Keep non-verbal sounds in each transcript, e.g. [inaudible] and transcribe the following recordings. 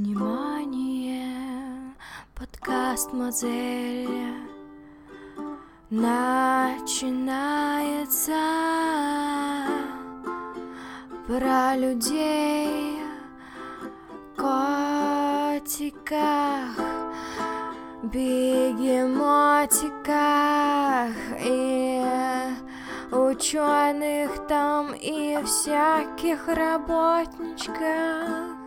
Внимание, подкаст Мозель начинается про людей, котиках, бегемотиках и ученых там и всяких работничках.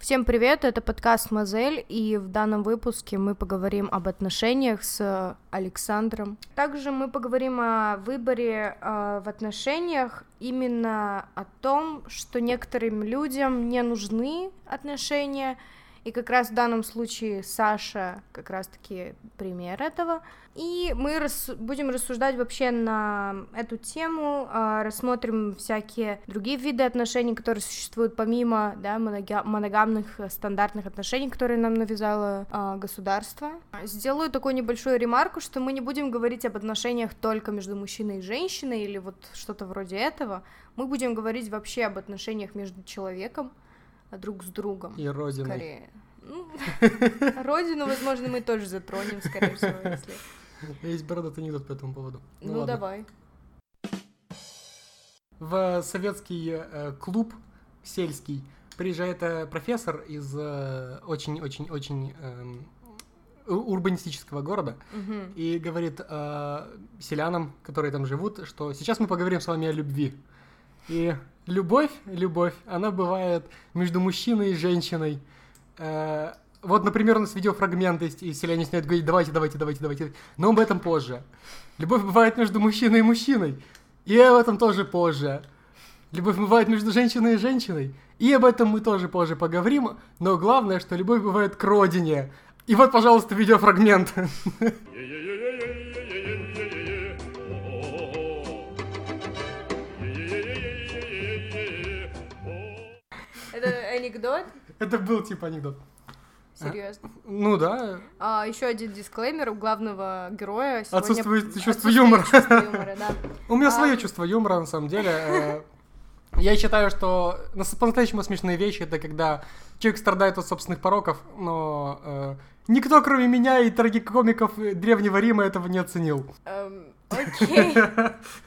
Всем привет, это подкаст Мозель, и в данном выпуске мы поговорим об отношениях с Александром. Также мы поговорим о выборе э, в отношениях, именно о том, что некоторым людям не нужны отношения, и как раз в данном случае Саша как раз-таки пример этого. И мы рас... будем рассуждать вообще на эту тему, э, рассмотрим всякие другие виды отношений, которые существуют помимо да, монога... моногамных э, стандартных отношений, которые нам навязало э, государство. Сделаю такую небольшую ремарку, что мы не будем говорить об отношениях только между мужчиной и женщиной или вот что-то вроде этого. Мы будем говорить вообще об отношениях между человеком, друг с другом. И родиной. Скорее. Ну, [laughs] родину, возможно, мы тоже затронем, скорее всего, если... Есть бородатый анекдот по этому поводу. Ну, ну давай. В советский э, клуб сельский приезжает э, профессор из очень-очень-очень э, урбанистического города угу. и говорит э, селянам, которые там живут, что сейчас мы поговорим с вами о любви. И любовь, любовь, она бывает между мужчиной и женщиной. Э, вот, например, у нас видеофрагмент есть, и селяне начинают говорить, давайте, давайте, давайте, давайте. Но об этом позже. Любовь бывает между мужчиной и мужчиной. И об этом тоже позже. Любовь бывает между женщиной и женщиной. И об этом мы тоже позже поговорим. Но главное, что любовь бывает к родине. И вот, пожалуйста, видеофрагмент. [laughs] анекдот? Это был типа анекдот. Серьезно? А, ну да. А, еще один дисклеймер у главного героя. Сегодня... Отсутствует чувство юмора. Чувство юмора да. У меня а... свое чувство юмора, на самом деле. Э, я считаю, что по-настоящему смешные вещи это когда человек страдает от собственных пороков, но э, никто, кроме меня и трагикомиков Древнего Рима, этого не оценил. Эм, окей.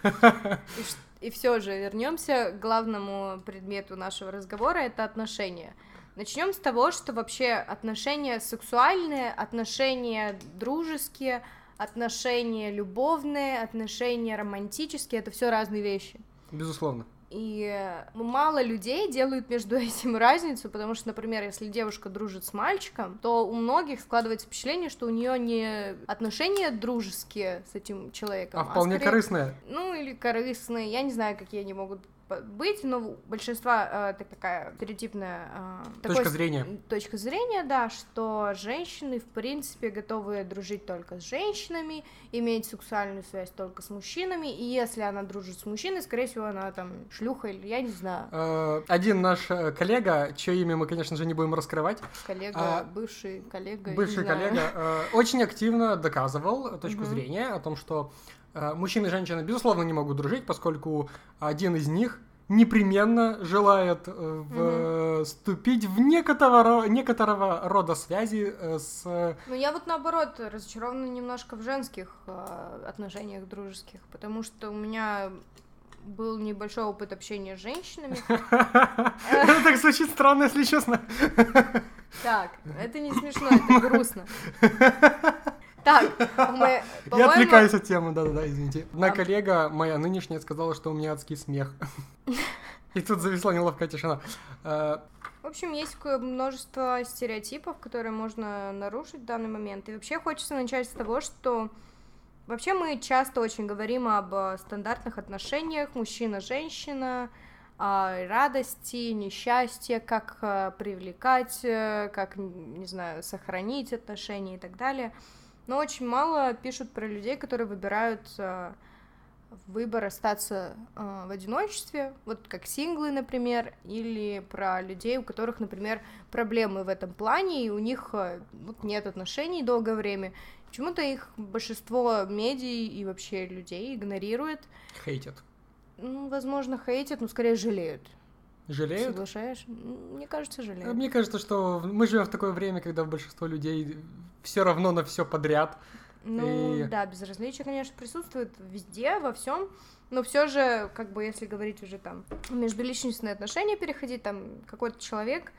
[laughs] И все же вернемся к главному предмету нашего разговора это отношения. Начнем с того, что вообще отношения сексуальные, отношения дружеские, отношения любовные, отношения романтические это все разные вещи. Безусловно. И мало людей делают между [laughs] этим разницу, потому что, например, если девушка дружит с мальчиком, то у многих складывается впечатление, что у нее не отношения дружеские с этим человеком, а, а вполне скорее, корыстные. Ну или корыстные, я не знаю, какие они могут быть, но у большинства э, такая стереотипная э, точка такой, зрения. Точка зрения, да, что женщины в принципе готовы дружить только с женщинами, иметь сексуальную связь только с мужчинами, и если она дружит с мужчиной, скорее всего, она там шлюха или я не знаю. Э, один наш э, коллега, чье имя мы, конечно же, не будем раскрывать. Коллега, а, бывший коллега. Бывший коллега э, очень активно доказывал точку зрения о том, что Э, мужчина и женщина, безусловно, не могут дружить, поскольку один из них непременно желает э, вступить в некоторого, некоторого рода связи э, с... Ну, я вот наоборот разочарована немножко в женских отношениях дружеских, потому что у меня был небольшой опыт общения с женщинами. [laughs] Это так звучит странно, если честно. Так, это не смешно, это грустно. [laughs] Так, мы, [laughs] Я отвлекаюсь от темы, да-да-да, извините. Одна коллега, моя нынешняя, сказала, что у меня адский смех. [laughs] И тут зависла неловкая тишина. Э, в общем, есть множество стереотипов, которые можно нарушить в данный момент. И вообще хочется начать с того, что вообще мы часто очень говорим об стандартных отношениях мужчина-женщина, радости, несчастье, как э, привлекать, э, как, не знаю, сохранить отношения и так далее но очень мало пишут про людей, которые выбирают э, выбор остаться э, в одиночестве, вот как синглы, например, или про людей, у которых, например, проблемы в этом плане, и у них э, вот, нет отношений долгое время. Почему-то их большинство медий и вообще людей игнорирует. Хейтят. Ну, возможно, хейтят, но скорее жалеют. Жалеют. Соглашаешь? Мне кажется, жалеют. Мне кажется, что мы живем в такое время, когда большинство людей все равно на все подряд. Ну И- да, безразличие, конечно, присутствует везде, во всем. Но все же, как бы, если говорить уже там междуличностные отношения переходить, там какой-то человек,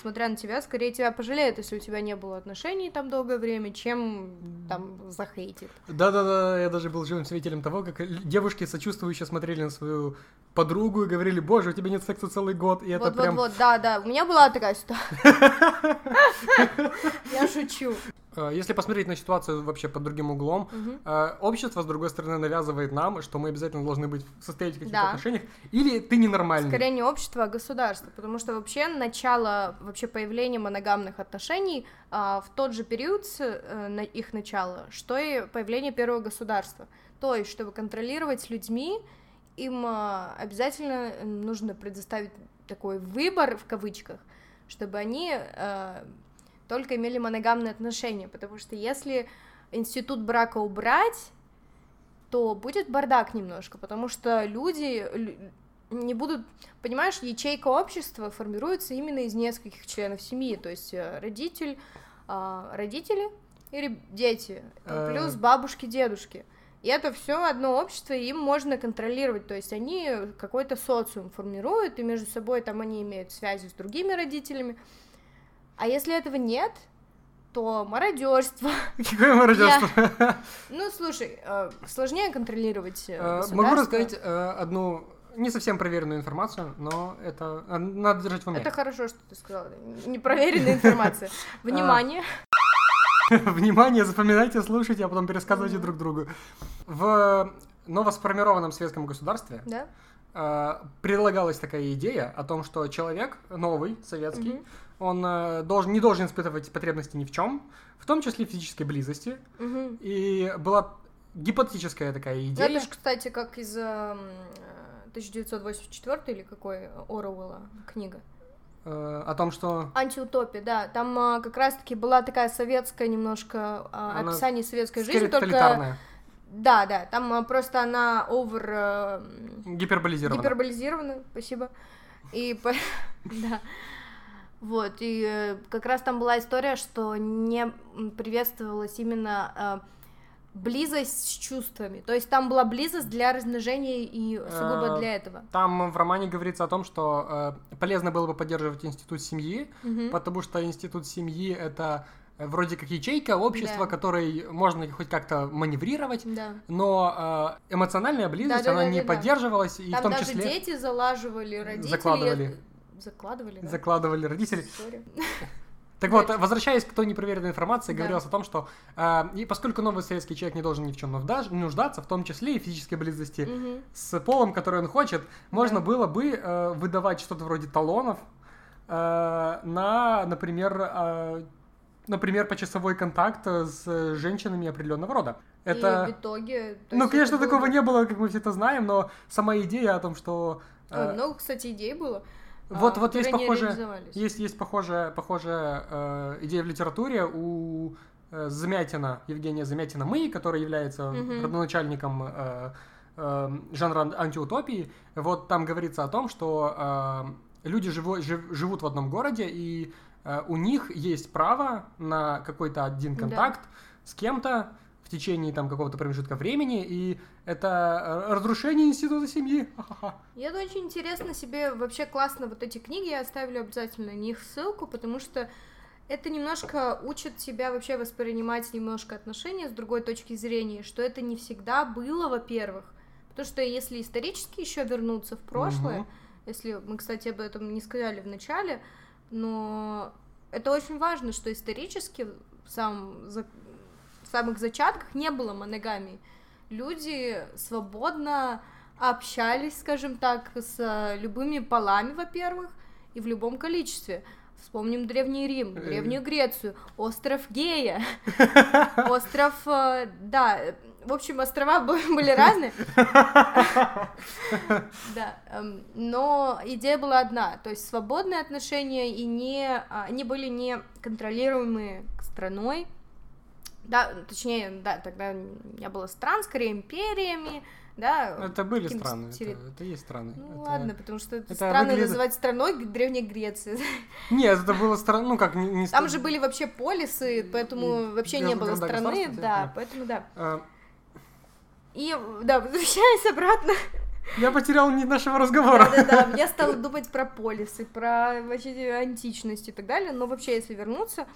смотря на тебя, скорее тебя пожалеет, если у тебя не было отношений там долгое время, чем там захейтит. Да-да-да, я даже был живым свидетелем того, как девушки сочувствующе смотрели на свою подругу и говорили, боже, у тебя нет секса целый год, и это Вот, прям... вот, вот, да, да. У меня была такая ситуация. [laughs] Я шучу. Э, Если посмотреть на ситуацию вообще под другим углом, э, общество, с другой стороны, навязывает нам, что мы обязательно должны быть состоять в каких-то отношениях, или ты ненормальный. Скорее не общество, а государство, потому что вообще начало, вообще появления моногамных отношений а, в тот же период э, их начала, что и появление первого государства. То есть, чтобы контролировать людьми, им а, обязательно э, нужно предоставить такой выбор в кавычках, чтобы они э, только имели моногамные отношения, потому что если институт брака убрать, то будет бардак немножко, потому что люди лю- не будут, понимаешь, ячейка общества формируется именно из нескольких членов семьи, то есть э, родитель, а, родители и реб- дети, Э. плюс бабушки, дедушки. И это все одно общество, и им можно контролировать, то есть они какой-то социум формируют, и между собой там они имеют связи с другими родителями. А если этого нет, то мародерство. Какое мародерство? [laughs] Ну, слушай, э, сложнее контролировать э, Э, Могу рассказать одну не совсем проверенную информацию, но это надо держать в уме. Это хорошо, что ты сказала. Непроверенная информация. [laughs] Внимание. [laughs] Внимание, запоминайте, слушайте, а потом пересказывайте друг другу. В новосформированном советском государстве Да? э, предлагалась такая идея о том, что человек новый, советский, он э, должен, не должен испытывать потребности ни в чем, в том числе физической близости. И была гипотетическая такая Ну, идея. Это же, кстати, как из эм, э, 1984 или какой Оруэлла книга. Э, о том, что Антиутопия, да. Там а, как раз-таки была такая советская немножко а, Она описание советской жизни, только... Да, да, там а, просто она овер... э, гиперболизированная. Гиперболизировано, спасибо. И [laughs] да. Вот, и э, как раз там была история, что не приветствовалась именно э, близость с чувствами. То есть там была близость для размножения и сугубо Э, для этого. Там в романе говорится о том, что э, полезно было бы поддерживать институт семьи, потому что институт семьи это э, вроде как ячейка общества, Да. которой можно хоть как-то маневрировать, Да. но э, эмоциональная близость, она не Да-да-да-да-да. поддерживалась, и Там в том даже числе дети залаживали родителей. Закладывали. Закладывали, да? закладывали родители. Сори. Так вот, возвращаясь к той непроверенной информации, Да. говорилось о том, что э, и поскольку новый советский человек не должен ни в чем нуждаться, в том числе и физической близости Мгм. с полом, который он хочет, можно Да. было бы э, выдавать что-то вроде талонов э, на, например, э, например, почасовой контакт с женщинами определенного рода. И Это, в итоге... то ну, конечно, было такого не было, как мы все это знаем, но сама идея о том, что э, Ой, много, кстати, идей было. Вот, а, вот есть похожая, есть, есть похожая, похожая э, идея в литературе у э, Замятина, Евгения Замятина «Мы», который является Мгм. родоначальником э, э, жанра ан- антиутопии. Вот там говорится о том, что э, люди живо- жив- живут в одном городе, и э, у них есть право на какой-то один Да. контакт с кем-то течение там какого-то промежутка времени, и это э, разрушение института семьи. И это очень интересно себе, вообще классно вот эти книги, я оставлю обязательно на них ссылку, потому что это немножко учит тебя вообще воспринимать немножко отношения с другой точки зрения, что это не всегда было, во-первых, потому что если исторически еще вернуться в прошлое, Мгм. если мы, кстати, об этом не сказали в начале, но это очень важно, что исторически в самых зачатках не было моногамии. Люди свободно общались, скажем так, с э, любыми полами, во-первых, и в любом количестве. Вспомним Древний Рим, Э. Древнюю Грецию, остров Гея, [laughs] остров, э, да, в общем, острова бы- [laughs] были разные. [laughs] Да, эм, но идея была одна, то есть свободные отношения и не, а, они были не контролируемые страной, да, точнее, да, тогда не было стран, скорее империями, да. Это были страны, это, это есть страны. Ну это... ладно, потому что это, это страны выглядит... называть страной Древней Греции. Нет, это было страна, ну как, не, не Там же были вообще полисы, поэтому и, вообще не было страны, да, поэтому да. А... И, да, [laughs] возвращаясь обратно. Я потерял нить нашего разговора. Да-да-да, я стала думать про полисы, про вообще античность и так далее, но вообще, если вернуться,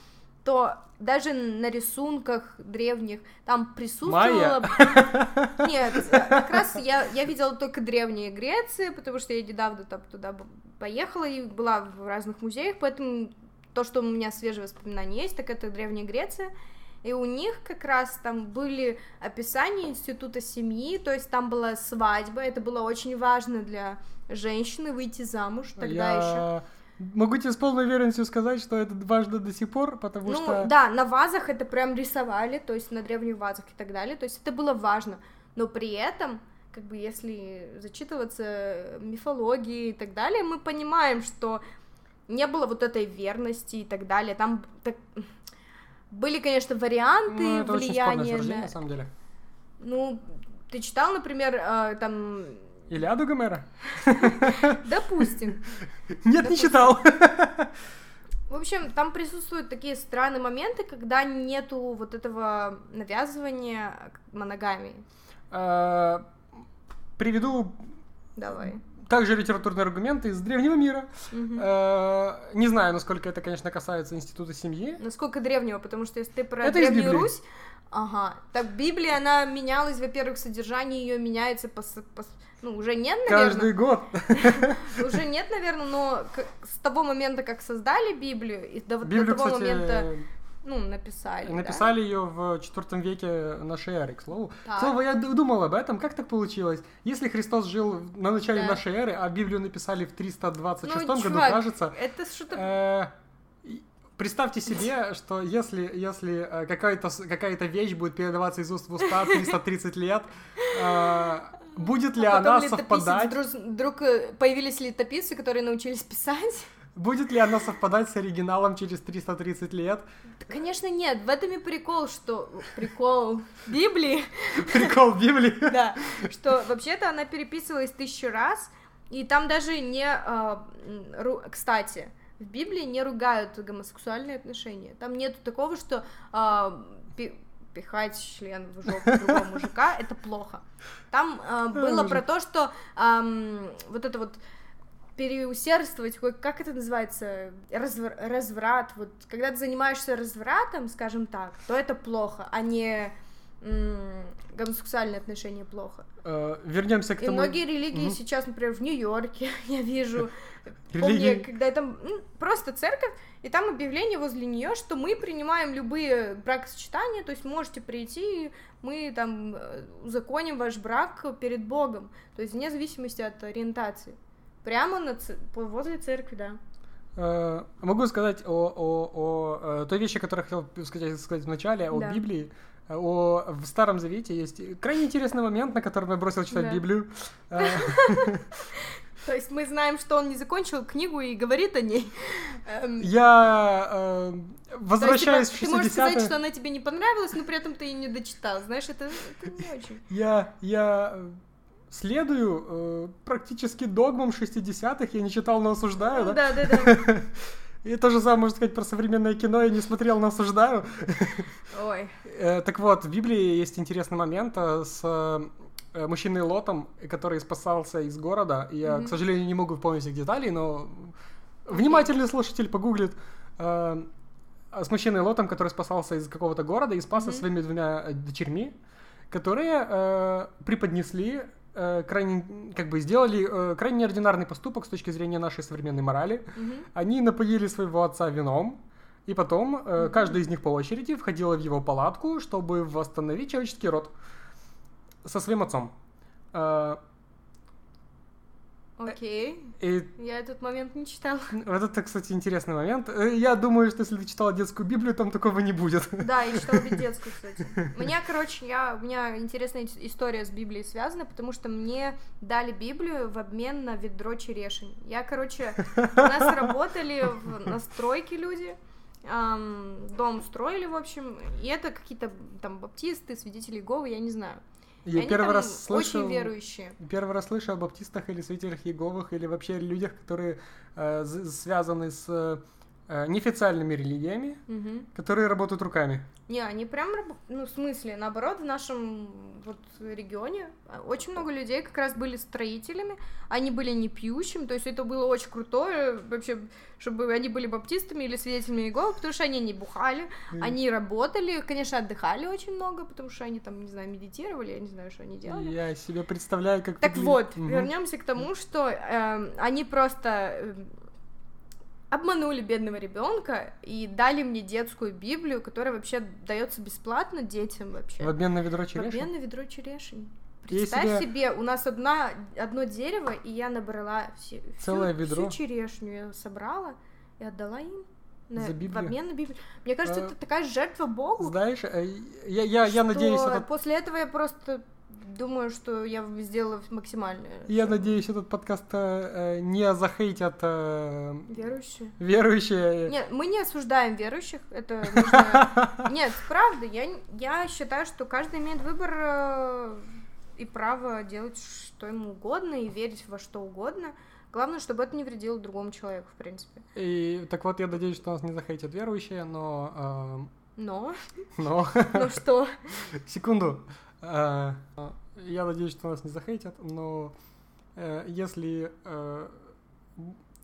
то даже на рисунках древних там присутствовало... Майя? [laughs] Нет, как раз я, я видела только древние Греции, потому что я недавно там туда поехала и была в разных музеях, поэтому то, что у меня свежие воспоминания есть, так это Древняя Греция. И у них как раз там были описания института семьи, то есть там была свадьба, это было очень важно для женщины выйти замуж тогда я... еще. Могу тебе с полной уверенностью сказать, что это важно до сих пор, потому ну, что... да, на вазах это прям рисовали, то есть на древних вазах и так далее, то есть это было важно, но при этом, как бы если зачитываться мифологией и так далее, мы понимаем, что не было вот этой верности и так далее, там так... были, конечно, варианты ну, это влияния очень на... на самом деле. Ну, ты читал, например, э, там Илиаду Гомера? [laughs] Допустим. Нет, не читал. В общем, там присутствуют такие странные моменты, когда нету вот этого навязывания моногамии. А, приведу Давай. Также литературные аргументы из древнего мира. Угу. Не знаю, насколько это, конечно, касается института семьи. Насколько древнего, потому что если ты про это Древнюю Русь, ага, так Библия, она менялась, во-первых, содержание ее меняется по, по ну, уже нет, наверное. Каждый год. [laughs] Уже нет, наверное, но с того момента, как создали Библию, и до, Библию, до того кстати, момента ну, написали. Написали да? ее в четвертом веке нашей эры, к слову. Так. К слову, я думал об этом, как так получилось? Если Христос жил на начале да. нашей эры, а Библию написали в 326 ну, году, чувак, кажется... это что-то... Э, представьте себе, что если, если э, какая-то какая вещь будет передаваться из уст в уста 330 лет, э, Будет ли а она совпадать? Вдруг, вдруг э, появились летописцы, которые научились писать? Будет ли она совпадать с оригиналом через 330 лет? Да, конечно, нет. В этом и прикол, что... Прикол Библии. [laughs] Прикол Библии? [laughs] Да. Что вообще-то она переписывалась тысячу раз, и там даже не... А, кстати, в Библии не ругают гомосексуальные отношения. Там нету такого, что а, пихать член в жопу [laughs] другого мужика, это плохо. Там э, было про то, что э, вот это вот переусердствовать, как это называется, развр разврат, вот когда ты занимаешься развратом, скажем так, то это плохо, а не гомосексуальные отношения плохо. Э, вернемся к тому. И многие религии угу. сейчас, например, в Нью-Йорке, [laughs] я вижу, [laughs] помню, когда там ну, просто церковь, и там объявление возле нее, что мы принимаем любые бракосочетания, то есть можете прийти, мы там э, узаконим ваш брак перед Богом, то есть вне зависимости от ориентации. Прямо на ц... возле церкви, да. Э, могу сказать о, о, о, о той вещи, которую я хотел сказать, сказать в начале, о да. Библии. О, в Старом Завете есть крайне интересный момент, на котором я бросил читать да. Библию. [laughs] Э, То есть мы знаем, что он не закончил книгу и говорит о ней. Эм, я э, возвращаюсь есть, типа, в 60 Ты можешь сказать, что она тебе не понравилась, но при этом ты ее не дочитал. Знаешь, это, это не очень. Я, я следую э, практически догмам 60-х, я не читал, но осуждаю, да? Да, да, да. [laughs] И то же самое можно сказать про современное кино, я не смотрел, но осуждаю. Ой. Э, так вот, в Библии есть интересный момент э, с Э, мужчиной Лотом, который спасался из города. Я, mm-hmm. к сожалению, не могу помнить всех деталей, но внимательный слушатель погуглит. Э, с мужчиной Лотом, который спасался из какого-то города и спасся mm-hmm. своими двумя дочерьми, которые э, преподнесли э, крайне, как бы сделали э, крайне неординарный поступок с точки зрения нашей современной морали. Mm-hmm. Они напоили своего отца вином, и потом э, mm-hmm. каждая из них по очереди входила в его палатку, чтобы восстановить человеческий род со своим отцом. А, Окей. И... Я этот момент не читала. [laughs] Вот это, кстати, интересный момент. Э, я думаю, что если ты читала детскую Библию, там такого не будет. Да, я читала [laughs] детскую, кстати. Меня, короче, я, у меня интересная история с Библией связана, потому что мне дали Библию в обмен на ведро черешень. Я, короче, у нас [laughs] работали в, на стройке люди, эм, дом строили, в общем, и это какие-то там баптисты, свидетели Иеговы, я не знаю. Я Они первый раз слышал... Очень верующие. Первый раз слышу о баптистах или святителях Иеговых, или вообще людях, которые э, связаны с э, неофициальными религиями, Мгм. которые работают руками. Не, они прям, ну, в смысле, наоборот, в нашем вот регионе а, очень много людей как раз были строителями, они были не пьющими, то есть это было очень крутое вообще, чтобы они были баптистами или свидетелями Иеговы, потому что они не бухали, Мгм. они работали, конечно, отдыхали очень много, потому что они там, не знаю, медитировали, я не знаю, что они делали. Я себе представляю, как... Так вот, Мгм. вернемся к тому, что эм, они просто эм, обманули бедного ребенка и дали мне детскую Библию, которая вообще дается бесплатно детям вообще. В обмен на ведро В черешни? обмен на ведро черешень. Я Представь себе- себе, у нас одна, одно дерево, и я набрала все, всю- Целое ведро? всю черешню, я собрала и отдала им. на- За в Библию? обмен на Библию. Мне кажется, А, это такая жертва Богу. Знаешь, э, я, я, я надеюсь, этот, после этого я просто думаю, что я сделала максимальное. я что надеюсь, этот подкаст э, не захейтят э, Верующие. верующие. Нет, мы не осуждаем верующих, это нужно... [laughs] Нет, правда, я, я считаю, что каждый имеет выбор э, и право делать что ему угодно и верить во что угодно. Главное, чтобы это не вредило другому человеку, в принципе. И так вот, я надеюсь, что нас не захейтят верующие, но... Но, э, но... ну что, [laughs] Секунду. Э, Я надеюсь, что нас не захейтят, но э, если... э,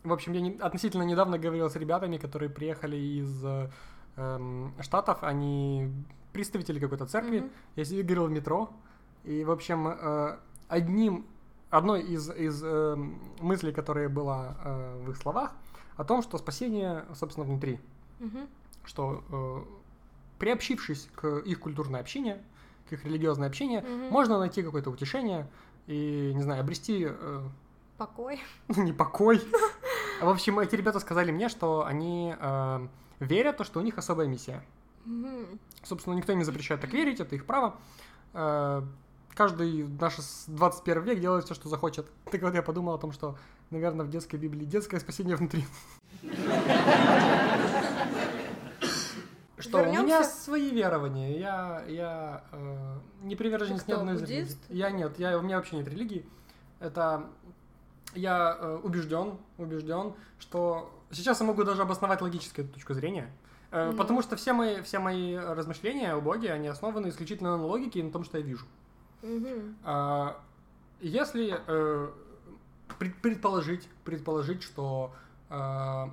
В общем, я не- относительно недавно говорил с ребятами, которые приехали из э, эм, Штатов, они представители какой-то церкви. Мгм. Я себе говорил в метро, и, в общем, э, одним, одной из, из эм, мыслей, которая была э, в их словах, о том, что спасение, собственно, внутри Мгм. что э, приобщившись к их культурное общение, к их религиозное общение, Мгм. можно найти какое-то утешение и, не знаю, обрести э, покой. [laughs] не покой. [laughs] В общем, эти ребята сказали мне, что они э, верят, то, что у них особая миссия. Мгм. Собственно, никто им не запрещает так верить, это их право. Э, каждый наш с- 21 век делает все, что захочет. Так вот, я подумал о том, что, наверное, в детской Библии детское спасение внутри. [laughs] Что, у меня свои верования. Я, я э, не приверженец ни одной из религий. Я нет, я, у меня вообще нет религии. Это я э, убежден, убежден, что сейчас я могу даже обосновать логически эту точку зрения. Э, Ну. Потому что все мои, все мои размышления о Боге, они основаны исключительно на логике и на том, что я вижу. Мгм. А, Если э, пред- предположить, предположить, что э,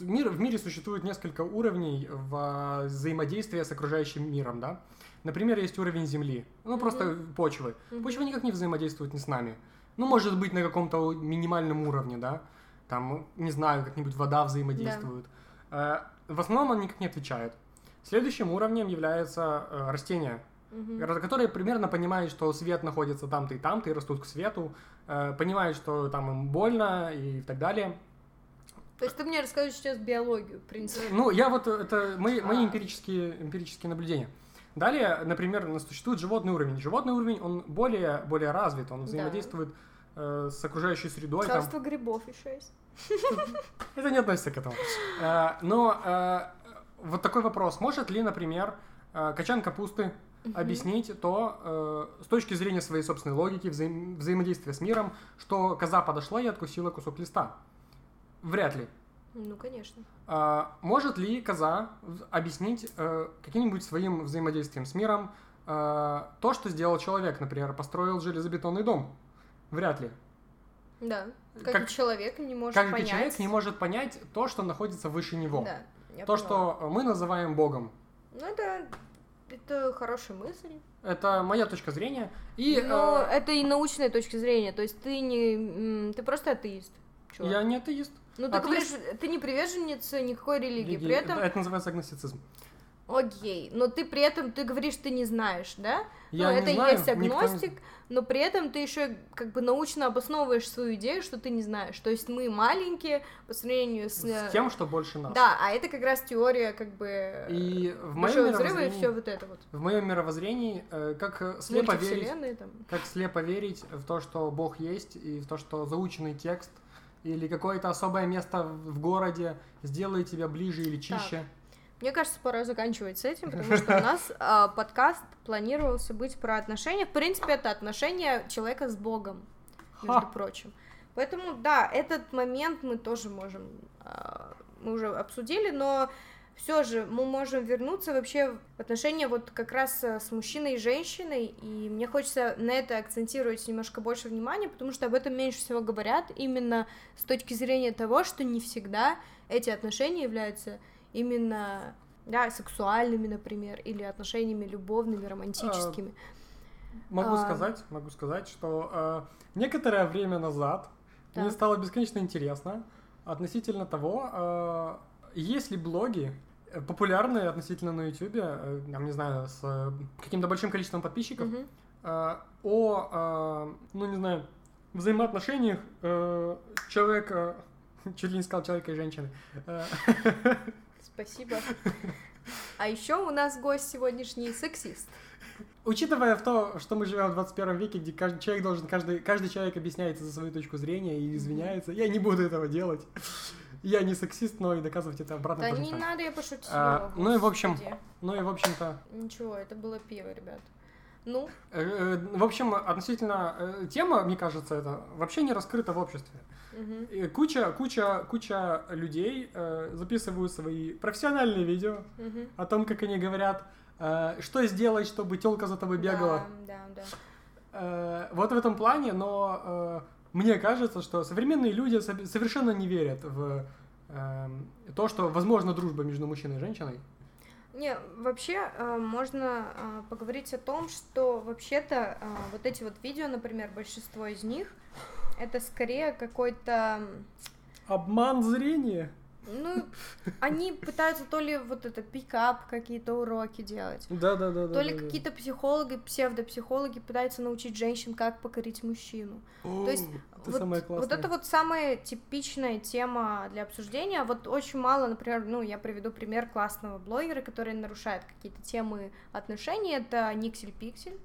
мир, в мире существует несколько уровней в взаимодействии с окружающим миром, да? Например, есть уровень Земли, ну просто почвы. Мгм. Почва никак не взаимодействует ни с нами. Ну, может быть, на каком-то минимальном уровне, да? Там, не знаю, как-нибудь вода взаимодействует. Э, В основном он никак не отвечает. Следующим уровнем является э, растения, Мгм. ра- которые примерно понимают, что свет находится там-то и там-то, и растут к свету, э, понимают, что там им больно и так далее. То есть ты мне расскажешь сейчас биологию, в принципе. Ну, я вот, э, это мои, мои А. эмпирические, эмпирические наблюдения. Далее, например, у нас существует животный уровень. Животный уровень, он более, более развит, он Да. взаимодействует э, с окружающей средой. там. Царство грибов еще есть. [laughs] Это не относится к этому. Э, Но э, вот такой вопрос. Может ли, например, качан капусты объяснить то, э, с точки зрения своей собственной логики, взаим- взаимодействия с миром, что коза подошла и откусила кусок листа? Вряд ли. Ну, конечно. А, может ли коза объяснить э, каким-нибудь своим взаимодействием с миром э, то, что сделал человек, например, построил железобетонный дом? Вряд ли. Да. Как, Как- человек не может Как понять. человек не может понять то, что находится выше него. Да, я то, поняла. что мы называем Богом. Ну, это, это хорошая мысль. Это моя точка зрения. И Но э, это и научная точка зрения. То есть ты не... Ты просто атеист. Чувак. я не атеист. Ну, ты говоришь, ты не приверженец никакой религии. Религии- При этом... Это называется агностицизм. Окей, но ты при этом, ты говоришь, ты не знаешь, да? Я ну, не это и знаю, есть никто агностик, но при этом ты еще как бы научно обосновываешь свою идею, что ты не знаешь. То есть мы маленькие по сравнению с... С тем, что больше нас. Да, а это как раз теория как бы И в моем большого взрыва и мировоззрении, все вот это вот. в моем мировоззрении, э, как э, слепо верить, там. как слепо верить в то, что Бог есть, и в то, что заученный текст или какое-то особое место в городе сделает тебя ближе или чище. Мне кажется, пора заканчивать с этим, потому что у нас э, [laughs] подкаст планировался быть про отношения. В принципе, это отношения человека с Богом, между Ха. прочим. Поэтому, да, этот момент мы тоже можем, э, мы уже обсудили, но все же мы можем вернуться вообще в отношения вот как раз с мужчиной и женщиной, и мне хочется на это акцентировать немножко больше внимания, потому что об этом меньше всего говорят, именно с точки зрения того, что не всегда эти отношения являются именно да, сексуальными, например, или отношениями любовными, романтическими. Могу а... сказать, могу сказать, что э, некоторое время назад да. мне стало бесконечно интересно относительно того, э, есть ли блоги э, популярные относительно на YouTube, э, не знаю, с э, каким-то большим количеством подписчиков, э, о, э, ну не знаю, взаимоотношениях э, человека, [laughs] чуть ли не сказал человека и женщины. Спасибо. А еще у нас гость сегодняшний сексист. Учитывая в то, что мы живем в 21 веке, где каждый человек должен, каждый, каждый человек объясняется за свою точку зрения и извиняется, я не буду этого делать. Я не сексист, но и доказывать это обратно Да не надо, я пошутила. А, ну и в общем, ну и в общем-то... Ничего, это было пиво, ребят. Ну? Э, э, в общем, относительно э, тема, мне кажется, это вообще не раскрыта в обществе. Угу. Куча, куча, куча людей записывают свои профессиональные видео угу. о том, как они говорят, что сделать, чтобы телка за тобой бегала. Да, да, да. Вот в этом плане, но мне кажется, что современные люди совершенно не верят в э, то, что возможно дружба между мужчиной и женщиной. Не, вообще э, можно э, поговорить о том, что вообще-то э, вот эти вот видео, например, большинство из них это скорее какой-то... Обман зрения? Ну, они пытаются то ли вот это пикап, какие-то уроки делать. Да, да, да. То ли да, какие-то психологи, псевдопсихологи пытаются научить женщин, как покорить мужчину. О, то есть это вот, самое вот это вот самая типичная тема для обсуждения. Вот очень мало, например, ну, я приведу пример классного блогера, который нарушает какие-то темы отношений. Это Никсель Пиксель.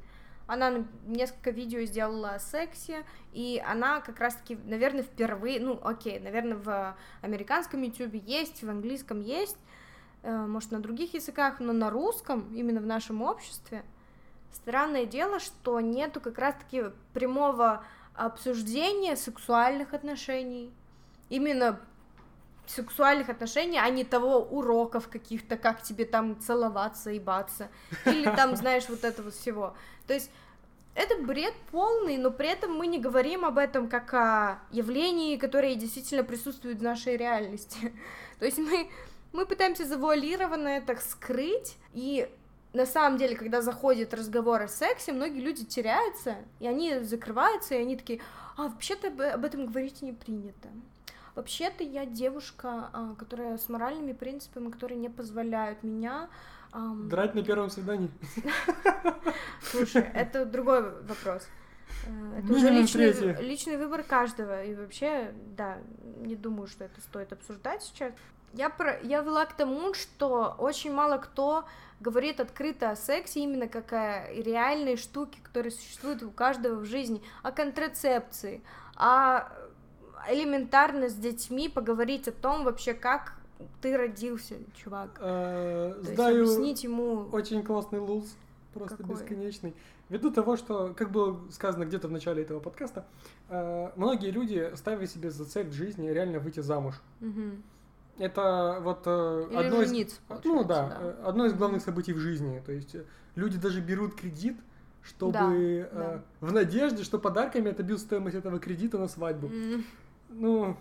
Она несколько видео сделала о сексе, и она как раз-таки, наверное, впервые, ну, окей, наверное, в американском YouTube есть, в английском есть, э, может, на других языках, но на русском, именно в нашем обществе, странное дело, что нету как раз-таки прямого обсуждения сексуальных отношений, именно сексуальных отношений, а не того уроков каких-то, как тебе там целоваться, и баться, или там, знаешь, вот этого всего. То есть это бред полный, но при этом мы не говорим об этом как о явлении, которое действительно присутствует в нашей реальности. [laughs] То есть мы, мы пытаемся завуалированно это скрыть, и на самом деле, когда заходит разговор о сексе, многие люди теряются, и они закрываются, и они такие, а вообще-то об этом говорить не принято. Вообще-то я девушка, а, которая с моральными принципами, которые не позволяют меня Um... Драть на первом свидании. [laughs] Слушай, это другой вопрос. Э, это уже личный, личный выбор каждого. И вообще, да, не думаю, что это стоит обсуждать сейчас. Я, про, я вела к тому, что очень мало кто говорит открыто о сексе, именно как о реальной штуке, которая существует у каждого в жизни, о контрацепции, о элементарно с детьми поговорить о том вообще, как ты родился, чувак. Э, знаю объяснить ему... Очень классный луз, просто Какой? бесконечный. Ввиду того, что, как было сказано где-то в начале этого подкаста, э, многие люди ставят себе за цель в жизни реально выйти замуж. Угу. Это вот э, Или одно жениться, из, ну да, да, э, одно из главных событий в жизни. То есть люди даже берут кредит, чтобы да, э, да. в надежде, что подарками отобьют стоимость этого кредита на свадьбу. Mm. Ну,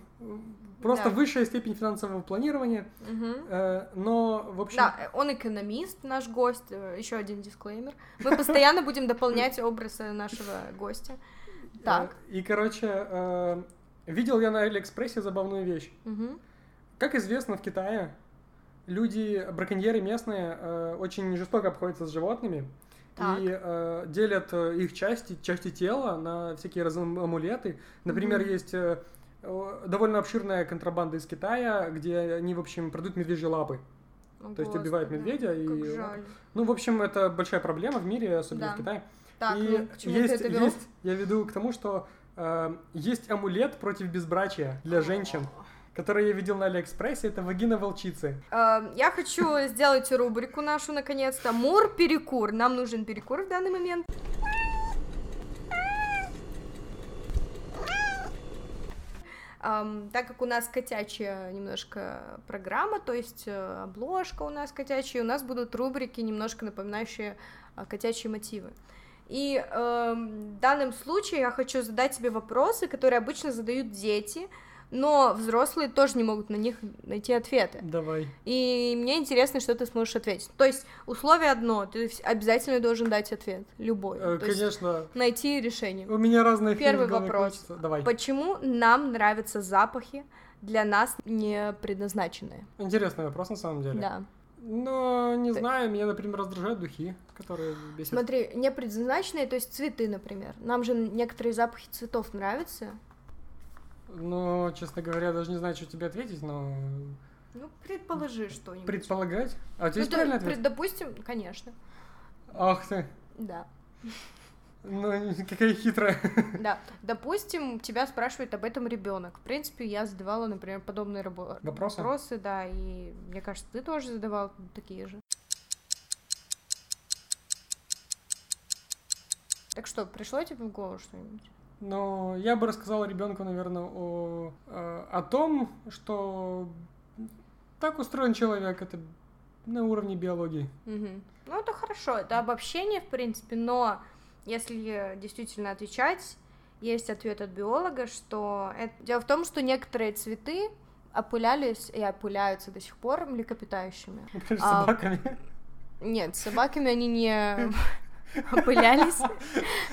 Просто да. высшая степень финансового планирования. Угу. Э, но, в общем... Да, он экономист, наш гость. Э, Еще один дисклеймер. Мы постоянно будем дополнять образ нашего гостя. Так. И, короче, э, видел я на Алиэкспрессе забавную вещь. Угу. Как известно, в Китае люди, браконьеры местные, э, очень жестоко обходятся с животными. Так. И э, делят э, их части, части тела на всякие амулеты. Например, угу. есть э, Э, довольно обширная контрабанда из Китая, где они, в общем, продают медвежьи лапы. О, То есть убивают медведя и. Жаль. Ну, в общем, это большая проблема в мире, особенно да. в Китае. Так, и ну, к чему есть, ты это есть, я веду к тому, что э, есть амулет против безбрачия для женщин, который я видел на Алиэкспрессе, это вагина волчицы. Э, Я хочу сделать рубрику нашу наконец-то. Мур-перекур. Нам нужен перекур в данный момент. Ам, так как у нас котячая немножко программа, то есть э, обложка у нас котячая, у нас будут рубрики, немножко напоминающие а, котячие мотивы. И эм, в данном случае я хочу задать тебе вопросы, которые обычно задают дети, но взрослые тоже не могут на них найти ответы. Давай. И мне интересно, что ты сможешь ответить. То есть условие одно, ты обязательно должен дать ответ, любой. Э, То есть Конечно. найти решение. У меня разные Первый вопрос. крутятся. Давай. Почему нам нравятся запахи для нас не предназначенные? Интересный вопрос на самом деле. Да. Но не Ты- знаю, меня, например, раздражают духи, которые бесят. Смотри, не предназначенные, то есть цветы, например. Нам же некоторые запахи цветов нравятся. Но, честно говоря, даже не знаю, что тебе ответить, но Ну, предположи что-нибудь. предполагать. А у тебя Ну, есть правильный ответ? пред- допустим, конечно, Ах ты, да. ну какая хитрая. Да, допустим, тебя спрашивает об этом ребенок. В принципе, я задавала, например, подобные рабо- Вопросы? вопросы, да, и мне кажется, ты тоже задавал такие же. Так что, пришло тебе в голову что-нибудь? Но я бы рассказал ребенку, наверное, о, э, о том, что так устроен человек, это на уровне биологии. Мгм. Ну, это хорошо, это обобщение, в принципе, но если действительно отвечать, есть ответ от биолога, что это... дело в том, что некоторые цветы опылялись и опыляются до сих пор млекопитающими. С А, собаками. Нет, с собаками они не [laughs] опылялись.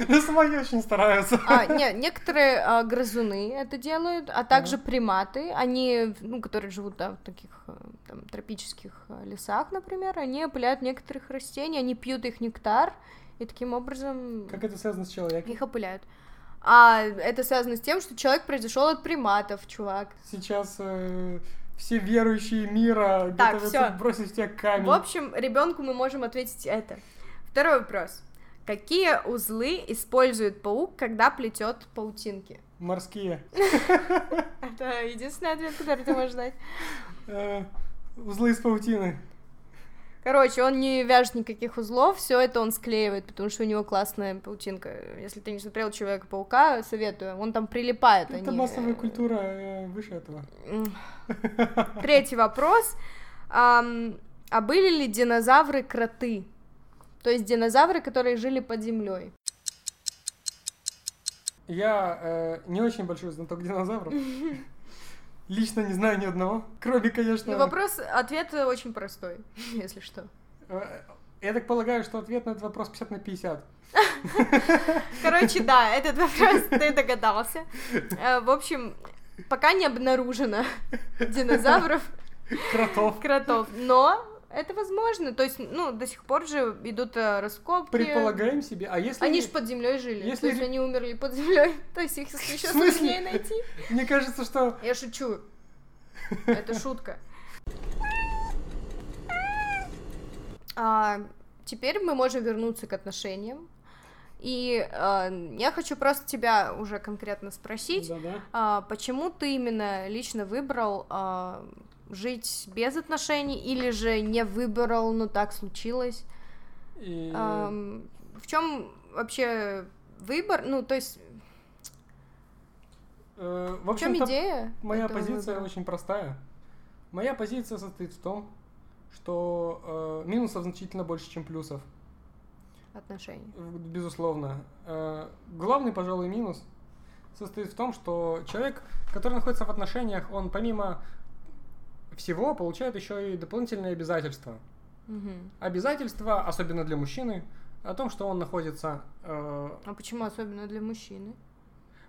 Ну, собаки очень стараются. А, нет, некоторые а, грызуны это делают, а также приматы, они, ну, которые живут да, в таких э, там, тропических э, лесах, например, они опыляют некоторых растений, они пьют их нектар, и таким образом Как это связано с человеком? их опыляют. А это связано с тем, что человек произошел от приматов, чувак. Сейчас э, все верующие мира Так, готовятся всё. бросить в тебя камень. В общем, ребенку мы можем ответить это. Второй вопрос. Какие узлы использует паук, когда плетет паутинки? Морские. [laughs] Это единственный ответ, который ты можешь дать. Э, узлы из паутины. Короче, он не вяжет никаких узлов, все это он склеивает, потому что у него классная паутинка. Если ты не смотрел Человека-паука, советую. Он там прилипает. Это не- массовая культура э, выше этого. [laughs] Третий вопрос. А были ли динозавры кроты? То есть динозавры, которые жили под землей. Я э, не очень большой знаток динозавров. [laughs] Лично не знаю ни одного. Кроме, конечно... Ну, вопрос, ответ очень простой, [laughs] если что. э, Я так полагаю, что ответ на этот вопрос 50 на 50. [laughs] Короче, да, этот вопрос ты догадался. Э, В общем, пока не обнаружено динозавров, Кротов. кротов, но это возможно. То есть, ну, до сих пор же идут э, раскопки. Предполагаем себе. А если... Они же под землей жили. Если То есть они умерли под землей. [laughs] То есть их еще сложнее найти. Мне кажется, что... Я шучу. Это шутка. А, теперь мы можем вернуться к отношениям. И а, я хочу просто тебя уже конкретно спросить, Да-да. а, почему ты именно лично выбрал а, жить без отношений или же не выбрал, но так случилось? И... Ам, в чем вообще выбор? Ну, то есть, э, в в чем идея? Моя позиция выбора? очень простая. Моя позиция состоит в том, что э, минусов значительно больше, чем плюсов. отношений. В- Безусловно. Э, Главный, пожалуй, минус состоит в том, что человек, который находится в отношениях, он помимо всего получает еще и дополнительные обязательства. Мгм. Обязательства, особенно для мужчины, о том, что он находится... э, А почему особенно для мужчины?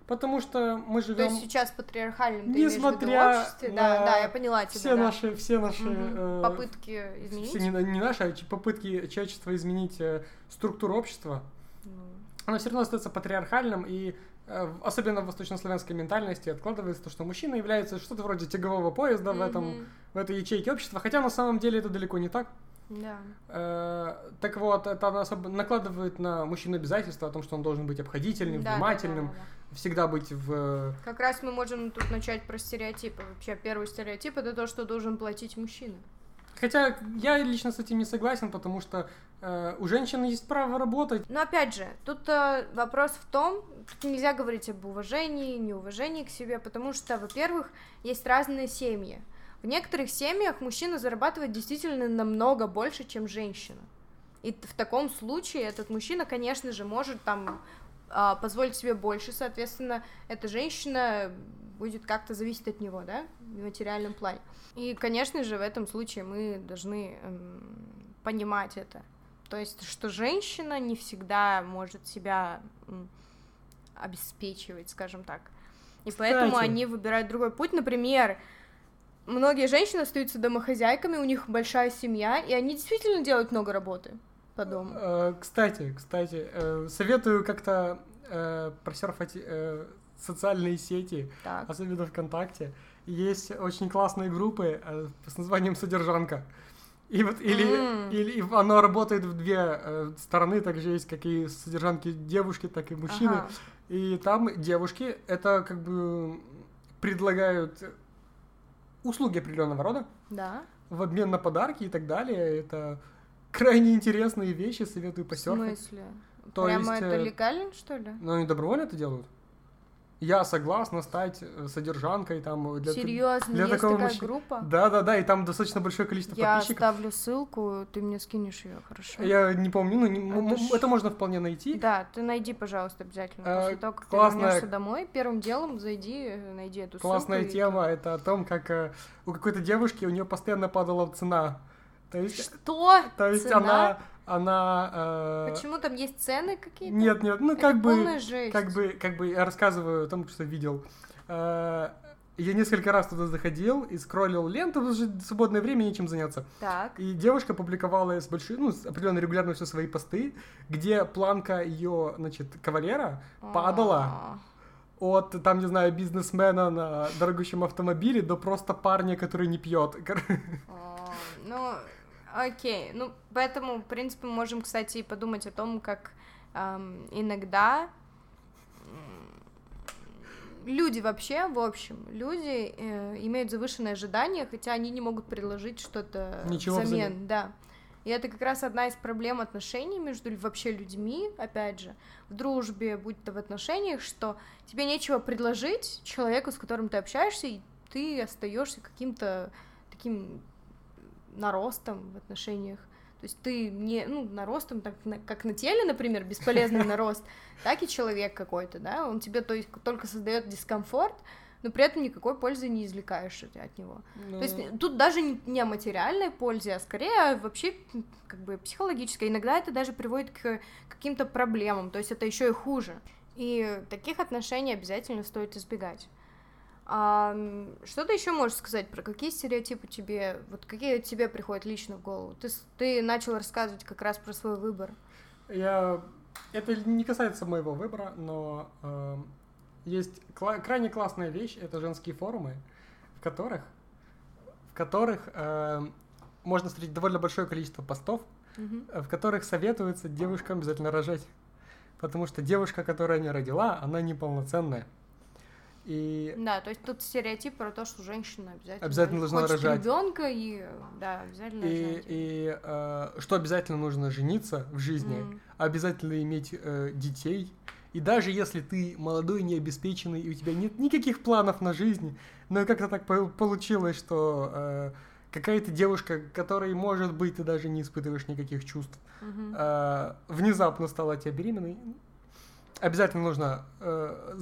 потому что мы То живем... есть сейчас патриархальным ты Несмотря обществе? Да, на да, я поняла тебя. все да. наши, все наши Мгм. э, попытки изменить. все не, не наши, а попытки человечества изменить э, структуру общества, Ну, оно все равно остается патриархальным, и особенно в восточнославянской ментальности откладывается то, что мужчина является что-то вроде тягового поезда в, этом, в этой ячейке общества, хотя на самом деле это далеко не так. Да. Э, так вот, это особо накладывает на мужчину обязательства о том, что он должен быть обходительным, Да, внимательным, да, да, да. всегда быть в... Как раз мы можем тут начать про стереотипы. Вообще, первый стереотип это то, что должен платить мужчина. Хотя я лично с этим не согласен, потому что э, у женщины есть право работать. Но опять же, тут э, вопрос в том, тут нельзя говорить об уважении, неуважении к себе, потому что, во-первых, есть разные семьи. В некоторых семьях мужчина зарабатывает действительно намного больше, чем женщина. И в таком случае этот мужчина, конечно же, может там а, позволить себе больше, соответственно, эта женщина будет как-то зависеть от него, да, в материальном плане. И, конечно же, в этом случае мы должны эм, понимать это. То есть, что женщина не всегда может себя обеспечивать, скажем так. И поэтому Кстати. они выбирают другой путь. Например, многие женщины остаются домохозяйками, у них большая семья, и они действительно делают много работы по дому. Э, кстати, кстати, э, советую как-то э, просерфать социальные сети, Так. особенно ВКонтакте. Есть очень классные группы с названием «Содержанка». И вот или, М. или оно работает в две э, стороны, также есть как и содержанки девушки, так и мужчины. Ага. И там девушки это как бы предлагают услуги определенного рода Да. в обмен на подарки и так далее. Это крайне интересные вещи, советую В посерфить. смысле? То Прямо есть, это э, легально, что ли? Но они добровольно это делают. Я согласна стать э, содержанкой там э, для Серьезно, для есть такого такая мужчины. группа? Да, да, да, и там достаточно большое количество Я подписчиков. оставлю ссылку, ты мне скинешь ее, хорошо? Я не помню, ну не- Это м- ж- это можно вполне найти. Да, ты найди, пожалуйста, обязательно. Э, После того, как классная- ты вернешься домой, первым делом зайди, найди эту Классная ссылку. и- тема, это о том, как э, у какой-то девушки у нее постоянно падала цена. То есть, Что? то есть Цена? она, она. э, Почему там есть цены какие-то? Нет, нет, ну Это как бы, жесть. как бы, как бы я рассказываю о том, что видел. Э, Я несколько раз туда заходил и скроллил ленту, потому что свободное время нечем заняться. Так. И девушка публиковала с большой, ну, с определенной регулярностью свои посты, где планка ее, значит, кавалера падала А, от, там, не знаю, бизнесмена на дорогущем автомобиле до просто парня, который не пьет. а, Ну, окей. Ну, поэтому, в принципе, мы можем, кстати, и подумать о том, как ам, иногда люди вообще, в общем, люди э, имеют завышенные ожидания, хотя они не могут предложить что-то Ничего взамен, взамен. да. И это как раз одна из проблем отношений между вообще людьми, опять же, в дружбе, будь то в отношениях, что тебе нечего предложить человеку, с которым ты общаешься, и ты остаешься каким-то таким наростом в отношениях. То есть ты не, ну, наростом, так, на- как на теле, например, бесполезный [laughs] нарост, так и человек какой-то, да, он тебе то есть, только создает дискомфорт, но при этом никакой пользы не извлекаешь от него. То есть Ну. тут даже не о материальной пользе, а скорее вообще как бы психологической. Иногда это даже приводит к каким-то проблемам, то есть это еще и хуже. И таких отношений обязательно стоит избегать. А, что ты еще можешь сказать про какие стереотипы тебе, вот какие тебе приходят лично в голову? Ты, ты начал рассказывать как раз про свой выбор. Я... Это не касается моего выбора, но э, есть кла- крайне классная вещь, это женские форумы, в которых, в которых э, можно встретить довольно большое количество постов, э, в которых советуется девушкам обязательно рожать. Потому что девушка, которая не родила, она неполноценная. И Да, то есть тут стереотип про то, что женщина обязательно, Обязательно должна хочет рожать. ребенка и да, обязательно И, рожать. и, э, что обязательно нужно жениться в жизни, М. обязательно иметь э, детей. И даже если ты молодой, необеспеченный, и у тебя нет никаких планов на жизнь, но как-то так по- получилось, что э, какая-то девушка, которой, может быть, ты даже не испытываешь никаких чувств, Мгм. э, внезапно стала тебя беременной, обязательно нужно э,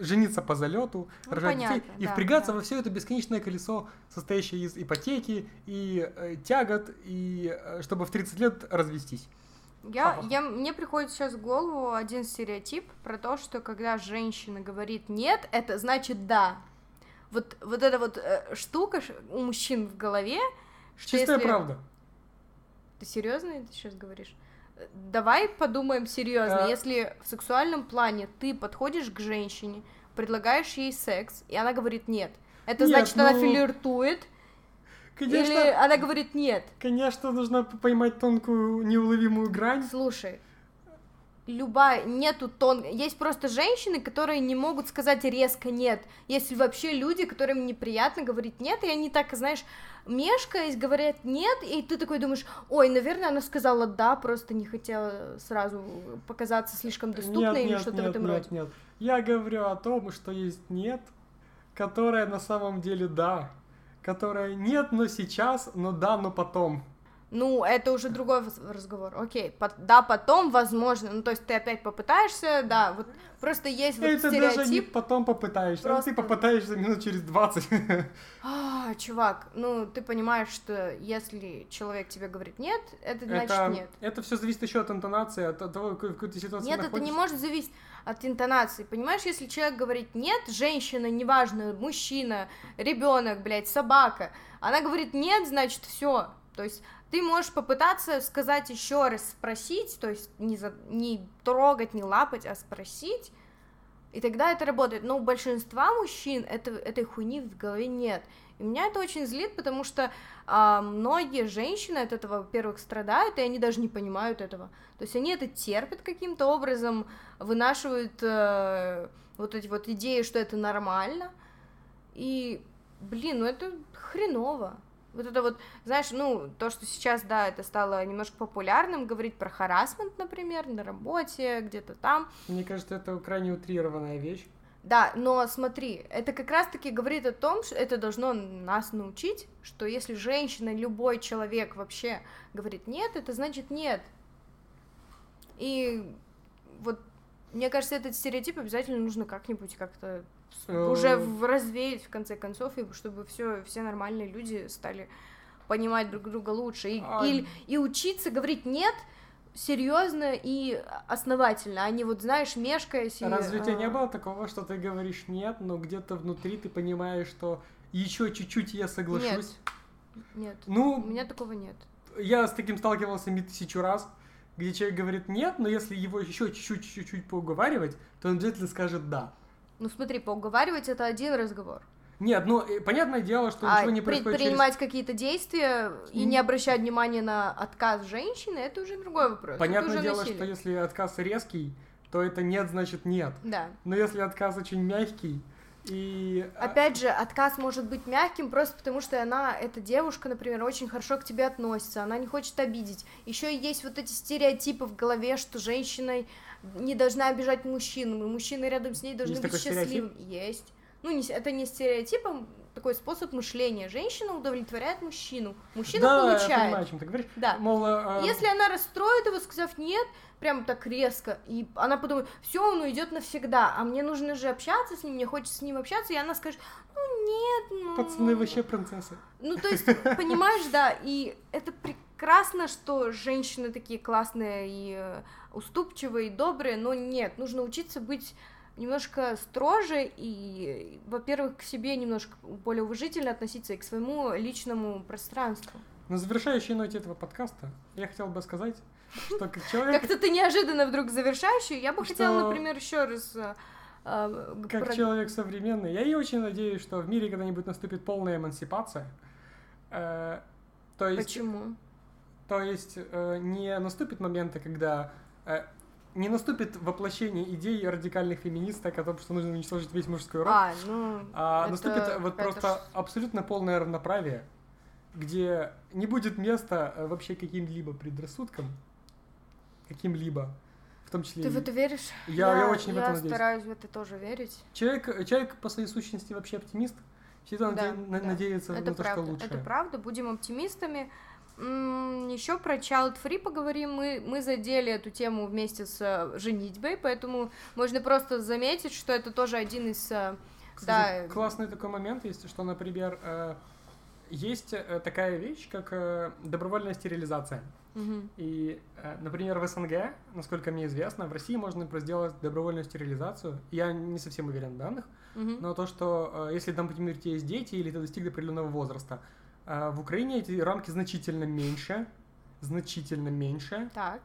жениться по залету, Ну, рожать детей понятно, и да, впрягаться да. во все это бесконечное колесо, состоящее из ипотеки и э, тягот, и э, чтобы в 30 лет развестись. Я, я, мне приходит сейчас в голову один стереотип про то, что когда женщина говорит нет, это значит да. Вот, вот эта вот э, штука у мужчин в голове, Чистая если... правда. Ты серьезно это сейчас говоришь? Э, Давай подумаем серьезно. А. Если в сексуальном плане ты подходишь к женщине, предлагаешь ей секс, и она говорит нет, это Нет, значит, она ну- флиртует. Конечно, Или она говорит нет. Конечно, нужно поймать тонкую неуловимую грань. Слушай, любая, нету тон... Есть просто женщины, которые не могут сказать резко нет. Есть вообще люди, которым неприятно говорить нет, и они так, знаешь, мешкаясь, говорят нет, и ты такой думаешь, ой, наверное, она сказала да, просто не хотела сразу показаться слишком доступной нет, или нет, что-то нет, в этом нет, роде. Нет, я говорю о том, что есть нет, которое на самом деле да, которое нет, но сейчас, но да, но потом. Ну, это уже другой разговор. Окей, по- да, потом, возможно. Ну, то есть ты опять попытаешься, да, вот просто есть вот это стереотип. даже не потом попытаешься, просто... а ты попытаешься минут через 20. [laughs] А, чувак, ну, ты понимаешь, что если человек тебе говорит нет, это значит это, нет. Это все зависит еще от интонации, от того, в какой ты ситуации Нет, находишься. это не может зависеть от интонации. Понимаешь, если человек говорит нет, женщина, неважно, мужчина, ребенок, блядь, собака, она говорит нет, значит все. То есть ты можешь попытаться сказать еще раз, спросить, то есть не, за, не трогать, не лапать, а спросить, и тогда это работает. Но у большинства мужчин это, этой хуйни в голове нет. И меня это очень злит, потому что а, многие женщины от этого, во-первых, страдают, и они даже не понимают этого. То есть они это терпят каким-то образом, вынашивают э, вот эти вот идеи, что это нормально. И, блин, ну это хреново. Вот это вот, знаешь, ну, то, что сейчас, да, это стало немножко популярным, говорить про харасмент, например, на работе, где-то там. Мне кажется, это крайне утрированная вещь. Да, но смотри, это как раз-таки говорит о том, что это должно нас научить, что если женщина, любой человек вообще говорит нет, это значит нет. И вот мне кажется, этот стереотип обязательно нужно как-нибудь как-то уже э. развеять в конце концов, и чтобы все, все нормальные люди стали понимать друг друга лучше и, а... и, и учиться говорить нет серьезно и основательно, а не вот знаешь мешкаясь. И, Разве у тебя не было такого, что ты говоришь нет, но где-то внутри ты понимаешь, что еще чуть-чуть я соглашусь? Нет, нет. Ну, у меня такого нет. Я с таким сталкивался не тысячу раз, где человек говорит нет, но если его еще чуть-чуть, чуть-чуть поуговаривать, то он обязательно скажет да. Ну смотри, поуговаривать это один разговор. Нет, ну понятное дело, что а ничего не происходит. Предпринимать через... какие-то действия и не обращать внимания на отказ женщины, это уже другой вопрос. Понятное дело, насилие. что если отказ резкий, то это нет, значит нет. Да. Но если отказ очень мягкий, и... А, Опять же, отказ может быть мягким просто потому, что она, эта девушка, например, очень хорошо к тебе относится, она не хочет обидеть. Еще есть вот эти стереотипы в голове, что женщиной не должна обижать мужчину, и мужчины рядом с ней должны есть быть счастливыми. Есть. Ну, не, это не стереотип, а такой способ мышления. Женщина удовлетворяет мужчину, мужчина да, получает. Я понимаю, о чем ты говоришь. Да. Мол, а... Если она расстроит его, сказав нет, прям так резко, и она подумает, все, он уйдет навсегда, а мне нужно же общаться с ним, мне хочется с ним общаться, и она скажет, ну нет, ну... Пацаны вообще принцессы. Ну, то есть, понимаешь, да, и это прекрасно, что женщины такие классные и э, уступчивые, и добрые, но нет, нужно учиться быть немножко строже и, во-первых, к себе немножко более уважительно относиться и к своему личному пространству. На завершающей ноте этого подкаста я хотел бы сказать, что как [laughs] человек... Как-то ты неожиданно вдруг завершающий. Я бы хотела, например, еще раз э, э, как человек современный, я и очень надеюсь, что в мире когда-нибудь наступит полная эмансипация. То есть, Почему? То есть не наступит моменты, когда не наступит воплощение идей радикальных феминисток о том, что нужно уничтожить весь мужской род, а, ну, а это, наступит вот просто ж... абсолютно полное равноправие, где не будет места э, вообще каким-либо предрассудкам, каким-либо, в том числе... Ты в это веришь? Я, я, я очень я в это надеюсь. Я стараюсь в это тоже верить. Человек, человек по своей сущности вообще оптимист, всегда да, наде... да. надеется это на то, правда, что лучше. Это правда, будем оптимистами. Еще про Child Free поговорим. Мы, мы задели эту тему вместе с э, женитьбой, поэтому можно просто заметить, что это тоже один из... Э, Кстати, да... классный такой момент есть, что, например, э, есть такая вещь, как добровольная стерилизация. Угу. И, например, в СНГ, насколько мне известно, в России можно сделать добровольную стерилизацию. Я не совсем уверен в данных, угу. но то, что если, например, у тебя есть дети или ты достиг определенного возраста, в Украине эти рамки значительно меньше, значительно меньше. Так.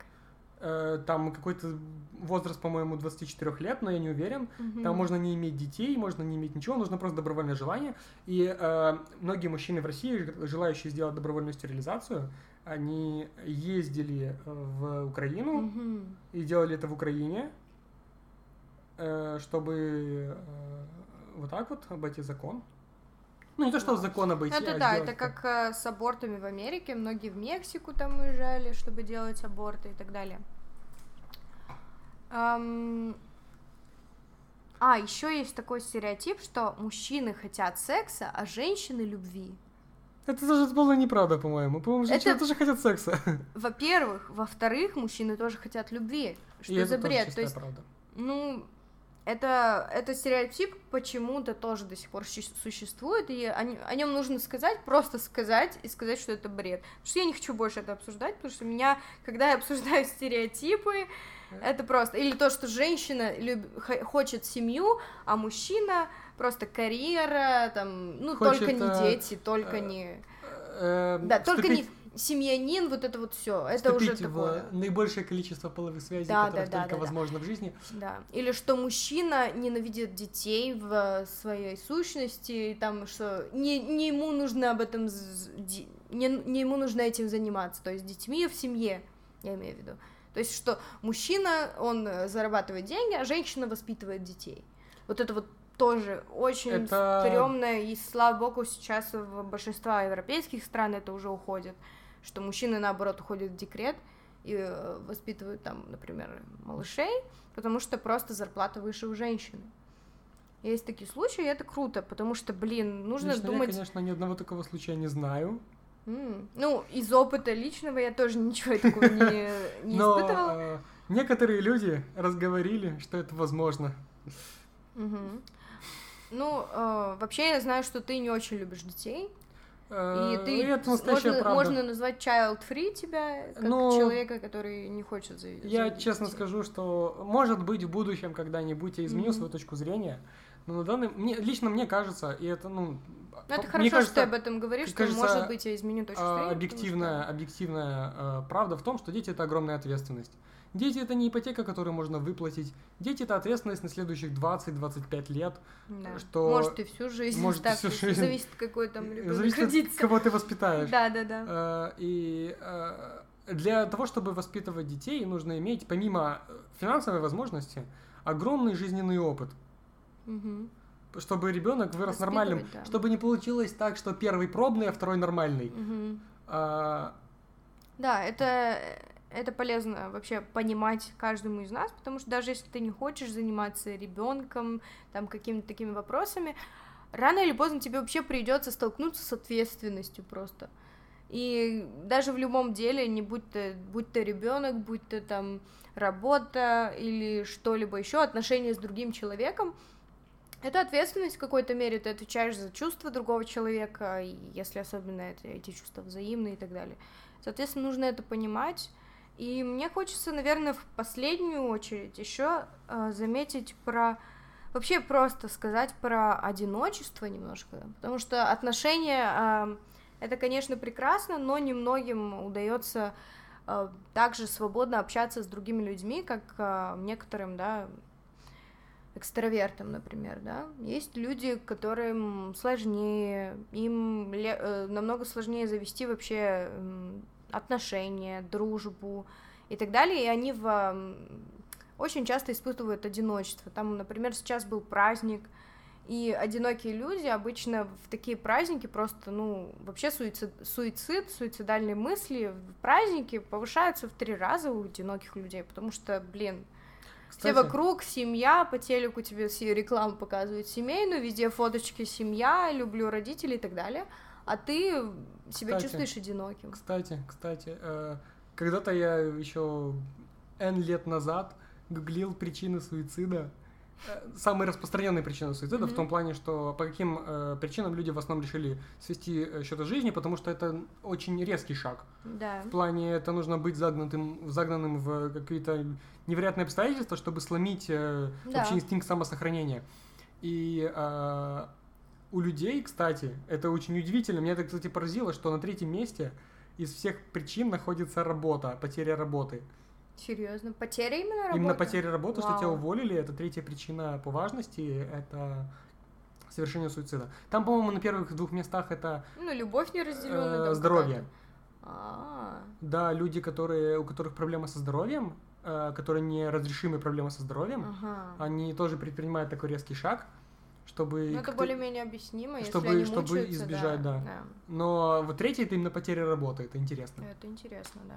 Э, там какой-то возраст, по-моему, 24 лет, но я не уверен. Мгм. Там можно не иметь детей, можно не иметь ничего, нужно просто добровольное желание. И э, многие мужчины в России, желающие сделать добровольную стерилизацию, они ездили в Украину Мгм. и делали это в Украине, э, чтобы э, вот так вот обойти закон. Ну, не то, что закон обойти, Это а да, это как э, с абортами в Америке. Многие в Мексику там уезжали, чтобы делать аборты и так далее. Ам, А, еще есть такой стереотип, что мужчины хотят секса, а женщины любви. Это даже полная неправда, по-моему. По-моему, женщины Это- тоже хотят секса. [laughs] Во-первых, во-вторых, мужчины тоже хотят любви. Что И за бред? То есть, правда. ну, это, это стереотип почему-то тоже до сих пор существует, и о, о нем нужно сказать, просто сказать и сказать, что это бред. Потому что я не хочу больше это обсуждать, потому что меня, когда я обсуждаю стереотипы, это просто... Или то, что женщина люб- хочет семью, а мужчина просто карьера, там, ну, Хочет, только не э, дети, только э, не... Э, Да, только не семьянин, вот это вот все. Это уже такое. в наибольшее количество половых связей, Да, которых да, да, только да, да. возможно в жизни. Да. Или что мужчина ненавидит детей в своей сущности, и там что не, не ему нужно об этом не, не ему нужно этим заниматься, то есть детьми в семье, я имею в виду. То есть что мужчина, он э, зарабатывает деньги, а женщина воспитывает детей. Вот это вот тоже очень Это- стрёмно, и слава богу, сейчас в большинства европейских стран это уже уходит, что мужчины, наоборот, уходят в декрет и э, воспитывают там, например, малышей, потому что просто зарплата выше у женщины. Есть такие случаи, и это круто, потому что, блин, нужно Лично думать... я, конечно, ни одного такого случая не знаю. М, Ну, из опыта личного я тоже ничего такого не, [laughs] не но испытывала. э, некоторые люди разговорили, что это возможно. Мгм. Ну, э, вообще я знаю, что ты не очень любишь детей, и Э, ты это настоящая можно, правда. можно назвать child-free тебя, как Ну, человека, который не хочет за Я заводить честно детей. скажу, что может быть в будущем когда-нибудь я изменю Мгм. свою точку зрения, но на данный мне лично мне кажется, и это ну Ну, это хорошо, кажется, что ты об этом говоришь, что, кажется, может быть, я изменю точку а, зрения. объективная, объективная э, правда в том, что дети это огромная ответственность. Дети это не ипотека, которую можно выплатить. Дети это ответственность на следующих 20-25 лет. да. что- Может, и всю жизнь. может, так, всю жизнь. Зависит, какой там ребенок Зависит от родится. кого ты воспитаешь. Да, да, да. Э, И э, для того, чтобы воспитывать детей, нужно иметь, помимо э, финансовой возможности, огромный жизненный опыт. Мгм. Чтобы ребенок вырос нормальным. Да. Чтобы не получилось так, что первый пробный, а второй нормальный. Мгм. А, Да, это, это полезно вообще понимать каждому из нас, потому что даже если ты не хочешь заниматься ребенком, там какими-то такими вопросами, рано или поздно тебе вообще придется столкнуться с ответственностью просто. И даже в любом деле, не будь то, будь то ребенок, будь то там работа или что-либо еще, отношения с другим человеком, это ответственность в какой-то мере, ты отвечаешь за чувства другого человека, если особенно это, эти чувства взаимные и так далее. Соответственно, нужно это понимать. И мне хочется, наверное, в последнюю очередь еще заметить про вообще просто сказать про одиночество немножко, потому что отношения э, это, конечно, прекрасно, но немногим удается э, также свободно общаться с другими людьми, как э, некоторым, да, экстравертам, например, да. Есть люди, которым сложнее, им э, намного сложнее завести вообще отношения, дружбу и так далее, и они в, очень часто испытывают одиночество. Там, например, сейчас был праздник, и одинокие люди обычно в такие праздники просто, ну, вообще суицид, суицид, суицидальные мысли в празднике повышаются в три раза у одиноких людей, потому что, блин, все Кстати, вокруг, семья, по телеку тебе все рекламу показывают семейную, везде фоточки семья, люблю родителей и так далее, а ты себя Кстати, чувствуешь одиноким. Кстати, кстати, э, когда-то я еще N лет назад гуглил причины суицида. Э, Самые распространенные причины суицида в Мгм. том плане, что по каким э, причинам люди в основном решили свести э, счеты жизни, потому что это очень резкий шаг. Да. В плане это нужно быть загнутым, загнанным в какие-то невероятные обстоятельства, чтобы сломить э, Да. вообще инстинкт самосохранения. И э, у людей, кстати, это очень удивительно. Меня это, кстати, поразило, что на третьем месте из всех причин находится работа, потеря работы. Серьезно? Потеря именно работы? Именно потеря работы, что тебя Вау. уволили, это третья причина по важности, это совершение суицида. Там, по-моему, на первых двух местах это Ну, любовь неразделенная. э, здоровье. какая-то. А, Да, люди, которые, у которых проблемы со здоровьем, э, которые неразрешимые проблемы со здоровьем, ага. они тоже предпринимают такой резкий шаг, чтобы... Ну, это более-менее объяснимо, чтобы- если они чтобы мучаются, избежать, да. да. Но вот третье это именно потеря работы, это интересно. Это интересно, да.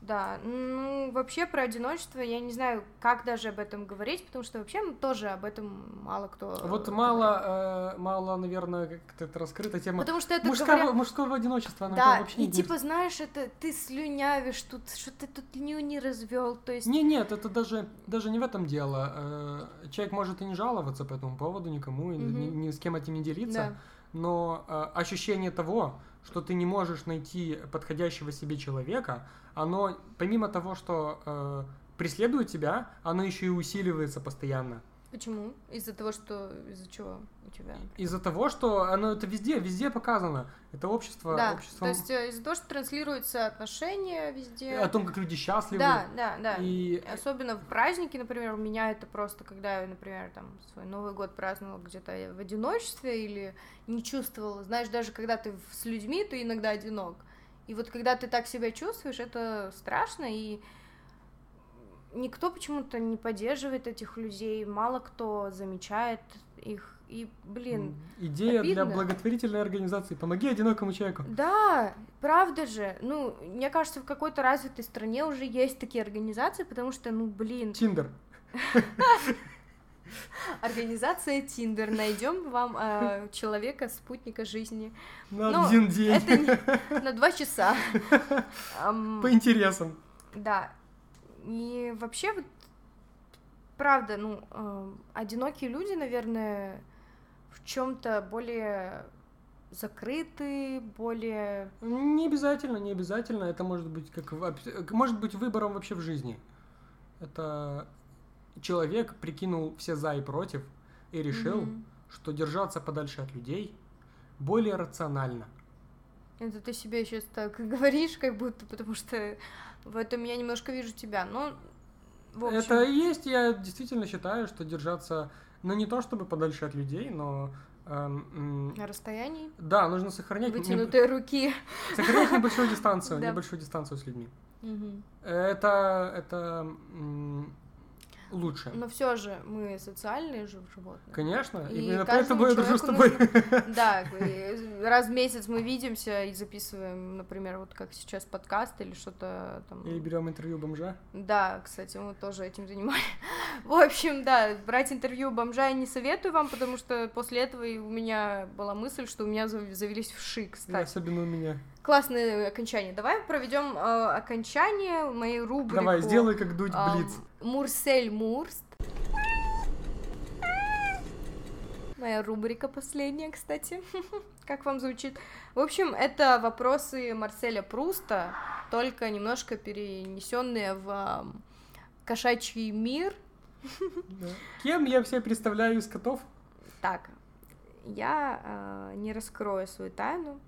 Да, ну, вообще про одиночество я не знаю, как даже об этом говорить, потому что вообще тоже об этом мало кто... Вот мало, э, мало, наверное, как-то это раскрыта тема. Потому что это Мужского, говорят- мужского одиночества, оно Да, вообще и не типа, знаешь, это ты слюнявишь тут, что ты тут ню не развел, то есть... Не, нет, это даже, даже не в этом дело. Э, Человек может и не жаловаться по этому поводу никому, и ни, ни с кем этим не делиться, Да. но э, ощущение того, что ты не можешь найти подходящего себе человека, оно, помимо того, что э, преследует тебя, оно еще и усиливается постоянно. Почему? Из-за того, что... Из-за чего у тебя? Из-за того, что оно это везде, везде показано. Это общество, Да, общество то есть э, из-за того, что транслируются отношения везде... о том, как люди счастливы. Да, да, да. И Особенно в праздники, например, у меня это просто, когда я, например, там свой Новый год праздновала где-то в одиночестве или не чувствовала. Знаешь, даже когда ты с людьми, ты иногда одинок. И вот когда ты так себя чувствуешь, это страшно, и никто почему-то не поддерживает этих людей, мало кто замечает их. И, блин, идея для обидно. благотворительной организации «Помоги одинокому человеку». Да, правда же. Ну, мне кажется, в какой-то развитой стране уже есть такие организации, потому что, ну, блин, Тиндер. организация Тиндер. Найдем вам э, человека, спутника жизни. На Ну, один день. Это не- на два часа. По интересам. Да. И вообще, вот, правда, ну, э, одинокие люди, наверное, в чем-то более закрыты, более... Не обязательно, не обязательно. Это может быть как может быть выбором вообще в жизни. Это человек прикинул все за и против и решил, Мгм. что держаться подальше от людей более рационально. Это ты себе сейчас так говоришь, как будто, потому что в этом я немножко вижу тебя. Но, в общем, Это и есть, я действительно считаю, что держаться, ну не то чтобы подальше от людей, но эм, на расстоянии да, нужно сохранять, вытянутые руки. сохранять небольшую дистанцию, [laughs] Да. небольшую дистанцию с людьми. Это, это лучше. Но все же мы социальные же животные. Конечно, И именно поэтому я дружу с тобой. [laughs] Да, и раз в месяц мы видимся и записываем, например, вот как сейчас подкаст или что-то там. Или берем интервью бомжа. Да, кстати, мы тоже этим занимались. [laughs] В общем, да, брать интервью бомжа я не советую вам, потому что после этого и у меня была мысль, что у меня зав- завелись вши, кстати. особенно у меня. Классное окончание. Давай проведем э, окончание моей рубрики. Давай, сделай как дуть блиц. Мурсель Мурст. Моя рубрика последняя, кстати. [laughs] как вам звучит? В общем, это вопросы Марселя Пруста, только немножко перенесенные в кошачий мир. Да. Кем я все представляю из котов? Так, я э, не раскрою свою тайну.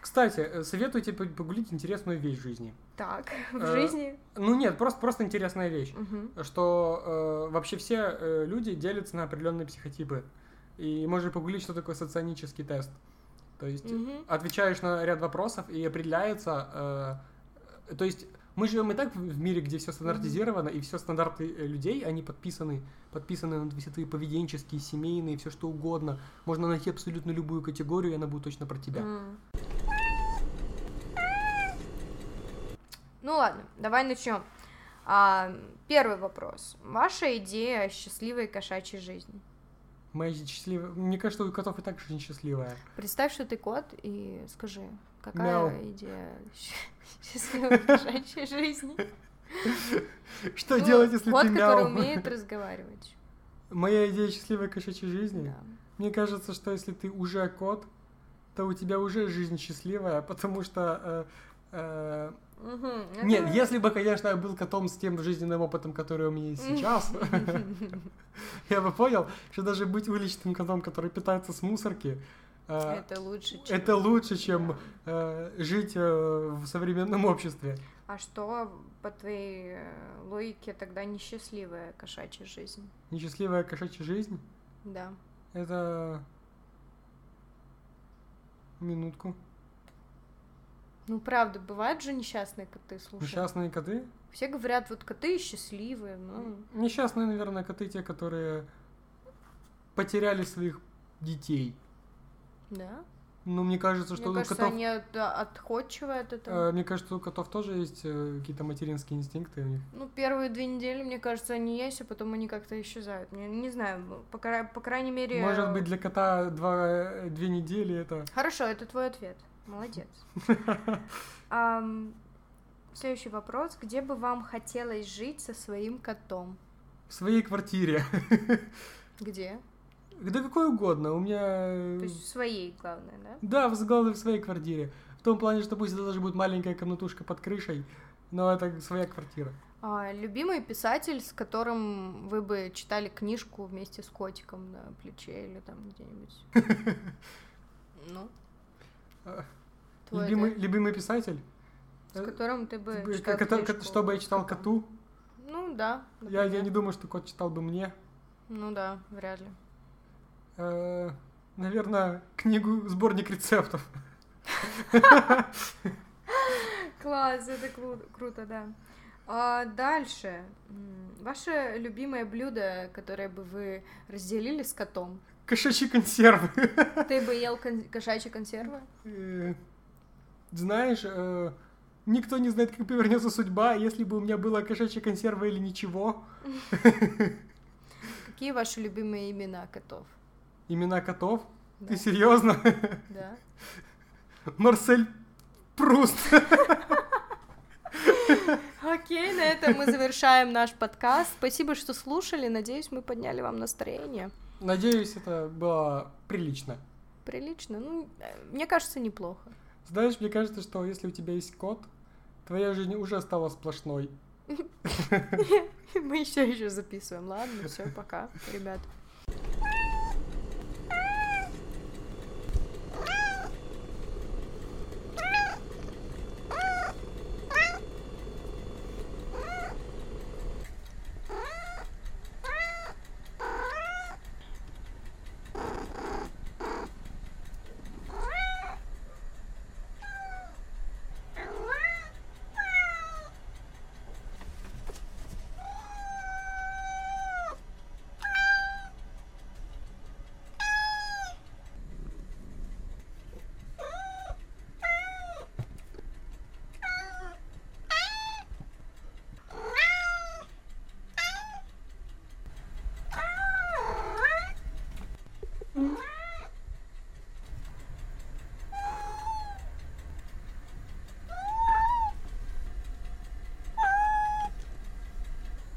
Кстати, э, советую тебе погуглить интересную вещь в жизни. Так, [laughs] в Э, жизни. Ну нет, просто, просто интересная вещь. Мгм. Что э, вообще все э, люди делятся на определенные психотипы. И можно погуглить, что такое соционический тест. То есть Мгм. отвечаешь на ряд вопросов и определяется. э, то есть мы живем и так в мире, где все стандартизировано, и все стандарты э, людей, они подписаны, подписаны на все твои поведенческие, семейные, все что угодно. Можно найти абсолютно любую категорию, и она будет точно про тебя. М. Ну ладно, давай начнем. А, первый вопрос. Ваша идея о счастливой кошачьей жизни? Моя счастливая. Мне кажется, у котов и так жизнь счастливая. Представь, что ты кот, и скажи, какая Мяу. идея счастливой кошачьей жизни? Что Ну, делать, если кот, ты который мяу? умеет разговаривать. Моя идея счастливой кошачьей жизни. Мне кажется, что если ты уже кот, то у тебя уже жизнь счастливая, потому что... Мгм, Нет, это- если бы, конечно, я был котом с тем жизненным опытом, который у меня есть [laughs] сейчас, [laughs] я бы понял, что даже быть уличным котом, который питается с мусорки, э, Это лучше, чем... это лучше, чем э, жить э, в современном обществе. А что, по твоей логике, тогда несчастливая кошачья жизнь? Несчастливая кошачья жизнь Да. это минутку. Ну, правда, бывают же несчастные коты, слушай. Несчастные коты. Все говорят, вот коты счастливые, ну... Несчастные, наверное, коты те, которые потеряли своих детей. Да. Ну, мне кажется, что Мне у кажется, котов... они от- отходчивые от этого. э, мне кажется, у котов тоже есть э, какие-то материнские инстинкты у них. Ну, первые две недели, мне кажется, они есть, а потом они как-то исчезают. Не, не знаю, по, кра- по крайней мере... Может быть, для кота два, э, две недели это... Хорошо, это твой ответ. Молодец. [laughs] Следующий вопрос. Где бы вам хотелось жить со своим котом? В своей квартире. [laughs] Где? Да какой угодно. У меня... То есть в своей, главное, да? Да, в главное, в своей квартире. В том плане, что пусть это даже будет маленькая комнатушка под крышей, но это своя квартира. А, любимый писатель, с которым вы бы читали книжку вместе с котиком на плече или там где-нибудь? [laughs] Ну, твой Любимый, ответ. любимый писатель? С которым ты бы Б- читал кота- книжку Чтобы я читал коту? Ну, да. Я, я не думаю, что кот читал бы мне. Ну да, вряд ли. Э, наверное, книгу, сборник рецептов. Класс, это кру- круто, да. А дальше. Ваше любимое блюдо, которое бы вы разделили с котом? Кошачьи консервы. [laughs] Ты бы ел кон- кошачьи консервы? Э, Знаешь, э, никто не знает, как повернется судьба. Если бы у меня была кошачья консерва или ничего, [laughs] Какие ваши любимые имена котов? имена котов. Да. Ты серьезно? [laughs] Да. Марсель Пруст. Окей, на этом мы завершаем наш подкаст. Спасибо, что слушали. Надеюсь, мы подняли вам настроение. Надеюсь, это было прилично. Прилично. Ну, э, мне кажется, неплохо. Знаешь, мне кажется, что если у тебя есть кот, твоя жизнь уже стала сплошной. [laughs] Мы еще еще записываем. Ладно, все, пока, ребят.